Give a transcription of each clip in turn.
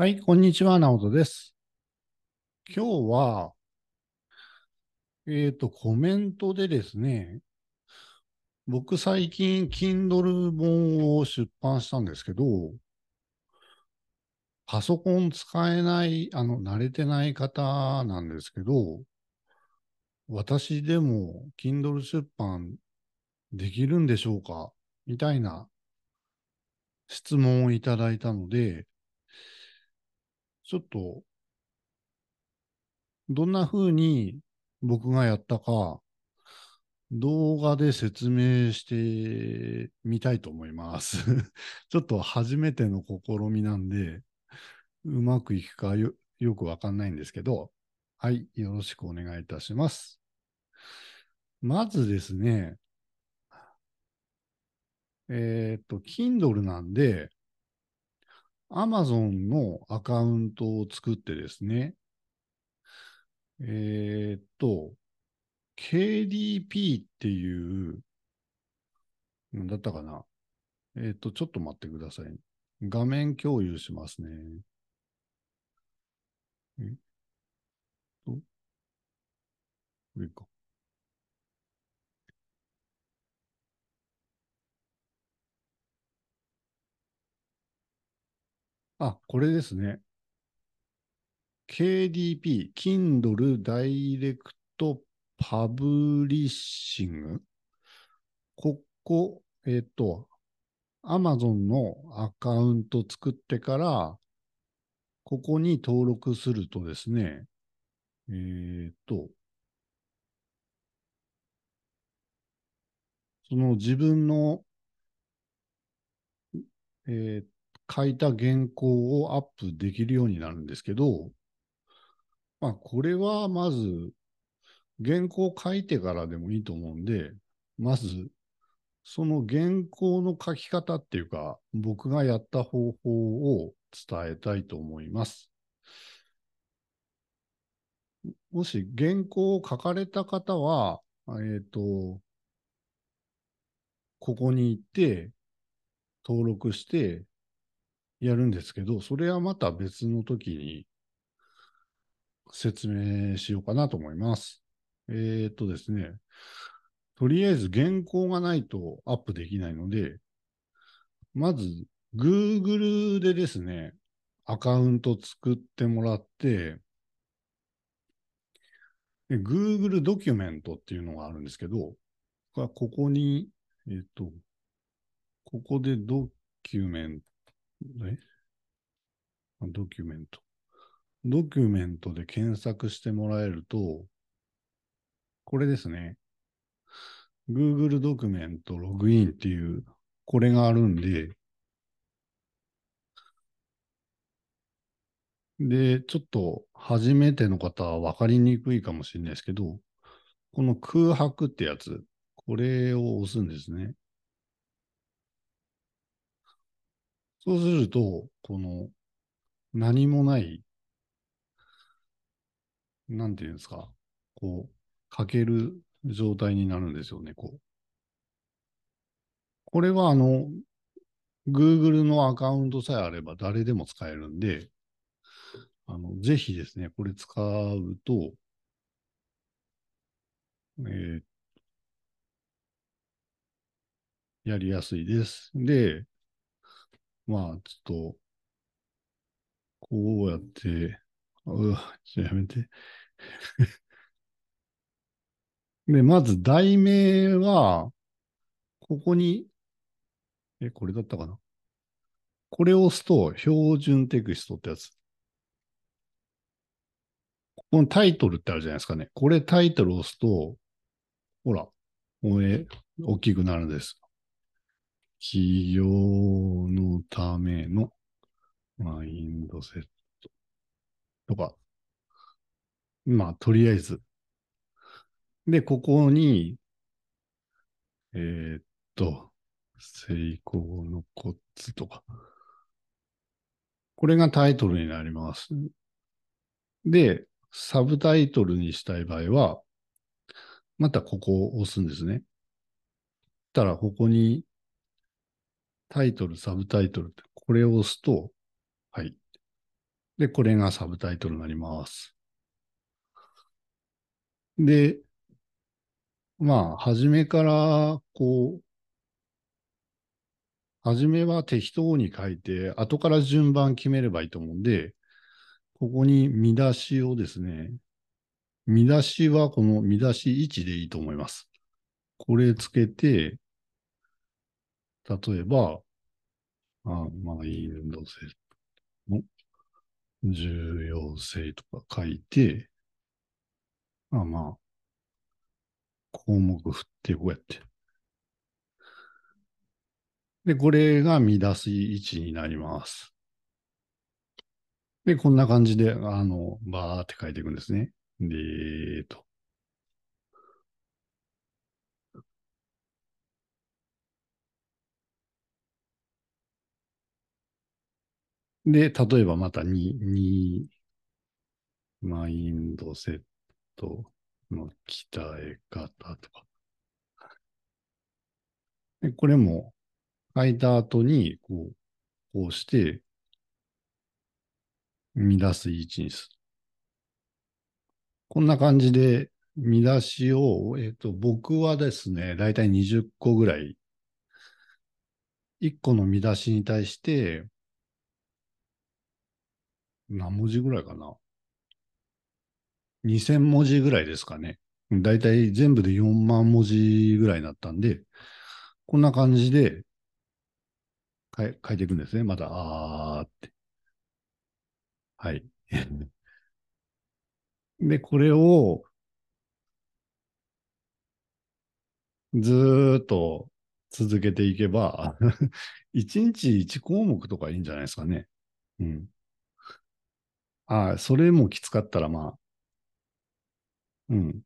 はい、こんにちは、直人です。今日は、えっ、と、コメントでですね、僕最近、Kindle 本を出版したんですけど、パソコン使えない、あの、慣れてない方なんですけど、私でも Kindle 出版できるんでしょうかみたいな質問をいただいたので、ちょっと、どんな風に僕がやったか、動画で説明してみたいと思います。ちょっと初めての試みなんで、うまくいくかよよくわかんないんですけど、はい、よろしくお願いいたします。まずですね、えっ、と、Kindle なんで、Amazon のアカウントを作ってですね、えーっと、KDP っていう、なんだったかな。えーっと、ちょっと待ってください。画面共有しますね。えっと、これか。あ、これですね。KDP、Kindle Direct Publishing。ここ、えっ、と、Amazon のアカウント作ってから、ここに登録するとですね、えっ、と、その自分の、えっー書いた原稿をアップできるようになるんですけど、まあ、これはまず、原稿を書いてからでもいいと思うんで、まず、その原稿の書き方っていうか、僕がやった方法を伝えたいと思います。もし原稿を書かれた方は、えっ、と、ここに行って、登録して、やるんですけど、それはまた別の時に説明しようかなと思います。えーっとですね、とりあえず原稿がないとアップできないので、まず Google でですね、アカウント作ってもらって、Google ドキュメントっていうのがあるんですけど、ここに、えっと、ここでドキュメント、え？ドキュメント。ドキュメントで検索してもらえると、これですね。Google ドキュメントログインっていう、これがあるんで、で、ちょっと初めての方は分かりにくいかもしれないですけど、この空白ってやつ、これを押すんですね。そうすると、この何もない、なんていうんですか、こう、書ける状態になるんですよね、こう。これはあの、Google のアカウントさえあれば誰でも使えるんで、あの、ぜひですね、これ使うと、えーやりやすいです。で、まあ、ちょっと、こうやって、うわ、ちょっとやめて。で、まず題名は、ここに、え、これだったかな？これを押すと、標準テキストってやつ。このタイトルってあるじゃないですかね。これタイトルを押すと、ほら、これ、大きくなるんです。企業のためのマインドセットとか。まあ、とりあえず。で、ここに、えーっと、成功のコツとか。これがタイトルになります。で、サブタイトルにしたい場合は、またここを押すんですね。たら、ここにタイトル、サブタイトルって、これを押すと、はい。で、これがサブタイトルになります。で、まあ、初めから、こう、初めは適当に書いて、後から順番決めればいいと思うんで、ここに見出しをですね、見出しはこの見出し1でいいと思います。これつけて、例えば、あまあ、インド性の重要性とか書いて、まあまあ、項目振ってこうやって。で、これが見出し1になります。で、こんな感じで、あの、バーって書いていくんですね。で、えーと。で、例えばまた2、2、マインドセットの鍛え方とか。で、これも書いた後に、こう、こうして、見出す位置にする。こんな感じで、見出しを、えっ、と、僕はですね、だいたい20個ぐらい、1個の見出しに対して、何文字ぐらいかな ?2000 文字ぐらいですかね。だいたい全部で4万文字ぐらいになったんで、こんな感じで書い書いていくんですね。また、あーって。はい。で、これをずーっと続けていけば、1日1項目とかいいんじゃないですかね。うん。ああ、それもきつかったらまあ、うん。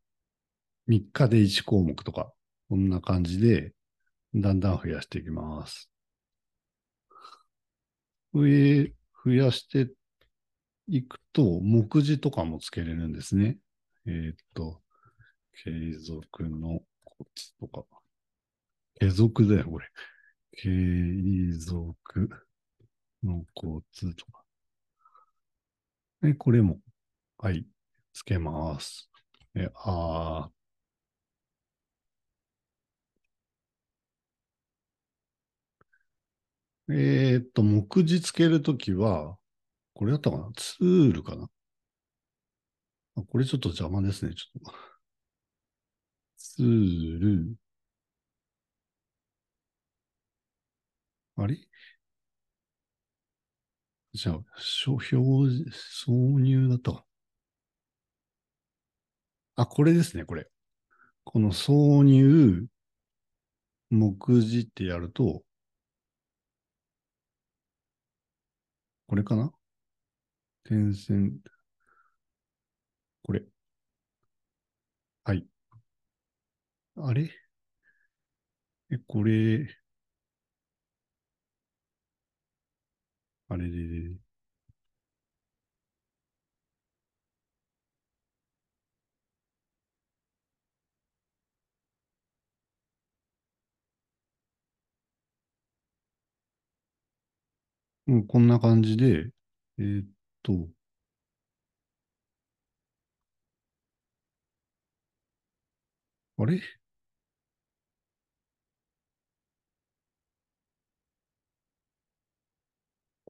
3日で1項目とか、こんな感じで、だんだん増やしていきます。上、増やしていくと、目次とかもつけれるんですね。えーっと、継続のコツとか。継続だよ、これ。継続のコツとか。で、これも、はい、つけます。え、あーえーっと、目次つけるときは、これだったかな？ツールかな？あこれちょっと邪魔ですね。ちょっと。ツール。あれ？じゃあ、しょ表示、挿入だったか。あ、これですね、これ。この挿入、目次ってやると、これかな？点線。これ。はい。あれ？え、これ、あれれれれ。うん、こんな感じで、えーっと、あれ？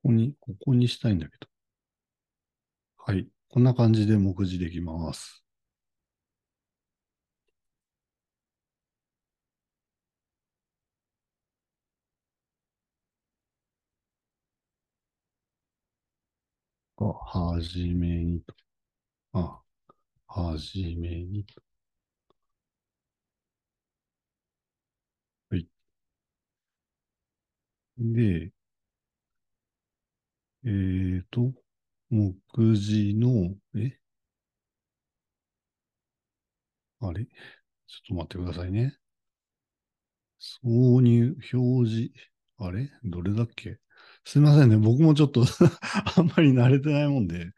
ここに、ここにしたいんだけど。はい。こんな感じで目次できます。あ、はじめにと。あ、はじめにと。はい。で、えーと、目次の、え？あれ？ちょっと待ってくださいね。挿入、表示、あれ？どれだっけ？すいませんね。僕もちょっと あんまり慣れてないもんで。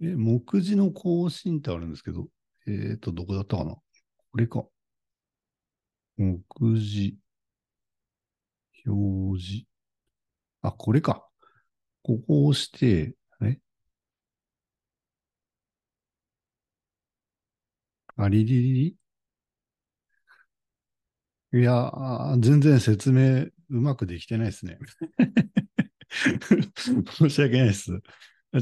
え、目次の更新ってあるんですけど、えーと、どこだったかな？これか。目次、表示。あ、これか。ここを押して、ね。あ、リリリリいや、全然説明うまくできてないですね。申し訳ないです。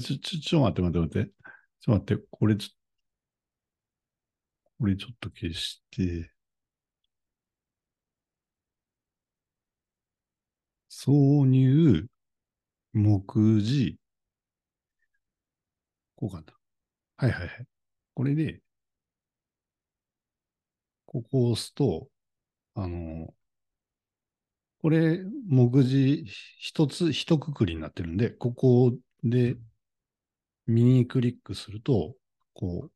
ちょ、ちょ、ちょ、待って待って待って。ちょ、待って、これちょ、これちょっと消して。挿入、目次、こうかな。はいはいはい。これで、ここを押すと、あの、これ、目次一つ、一括りになってるんで、ここで右クリックすると、こう、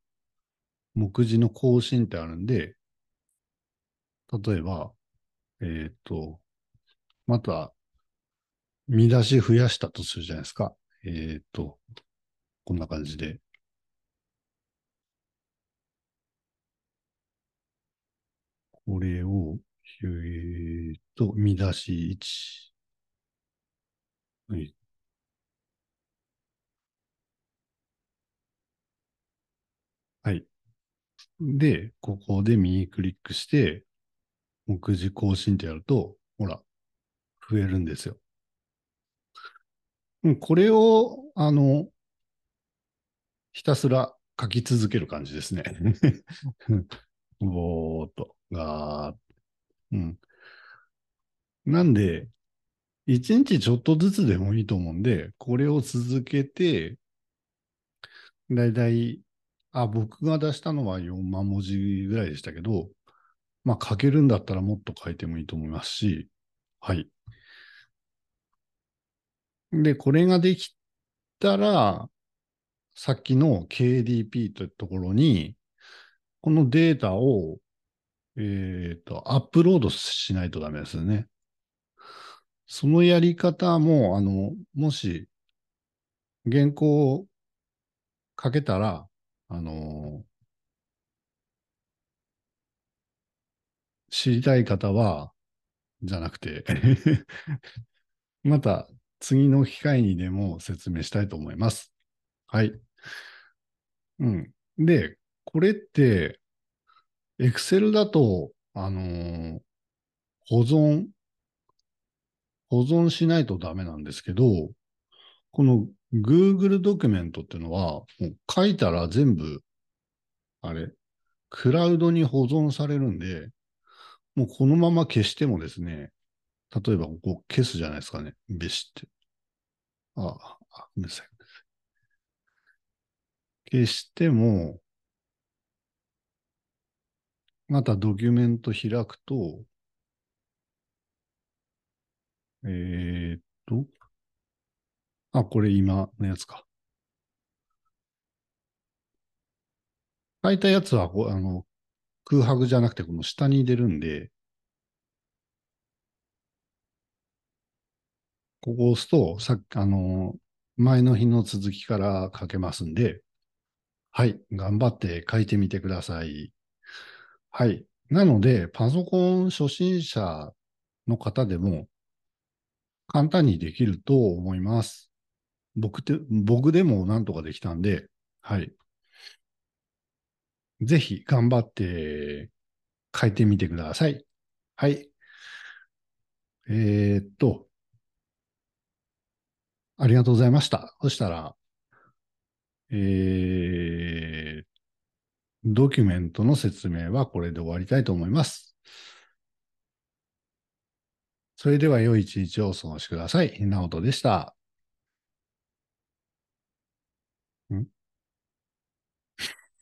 目次の更新ってあるんで、例えば、えっ、ー、と、また、見出し増やしたとするじゃないですか。えっ、ー、と、こんな感じで。これを、えー、と、見出し1。はい。はい。で、ここで右クリックして、目次更新ってやると、ほら、増えるんですよ。これを、あの、ひたすら書き続ける感じですね。ぼーっと、がーうん。なんで、一日ちょっとずつでもいいと思うんで、これを続けて、だいたい、あ、僕が出したのは4万文字ぐらいでしたけど、まあ書けるんだったらもっと書いてもいいと思いますし、はい。で、これができたら、さっきの KDP というところに、このデータを、えっ、ー、と、アップロードしないとダメですよね。そのやり方も、あの、もし、原稿を書けたら、あの、知りたい方は、じゃなくて また次の機会にでも説明したいと思います。はい。うん。で、これって、Excel だと、あのー、保存、保存しないとダメなんですけど、この Google ドキュメントっていうのは、もう書いたら全部、あれ、クラウドに保存されるんで、もうこのまま消してもですね、例えばここ消すじゃないですかね。べしって。ああ、ごめんなさい。消しても、またドキュメント開くと、えー、っと、あ、これ今のやつか。書いたやつはこうあの空白じゃなくてこの下に出るんで、ここを押すと、さっき、あの、前の日の続きから書けますんで、はい、頑張って書いてみてください。はい。なので、パソコン初心者の方でも簡単にできると思います。僕て、僕でもなんとかできたんで、はい。ぜひ頑張って書いてみてください。はい。えー、っと、ありがとうございました。そしたら、えー、ドキュメントの説明はこれで終わりたいと思います。それでは良い一日をお過ごしください。なおとでした。ん？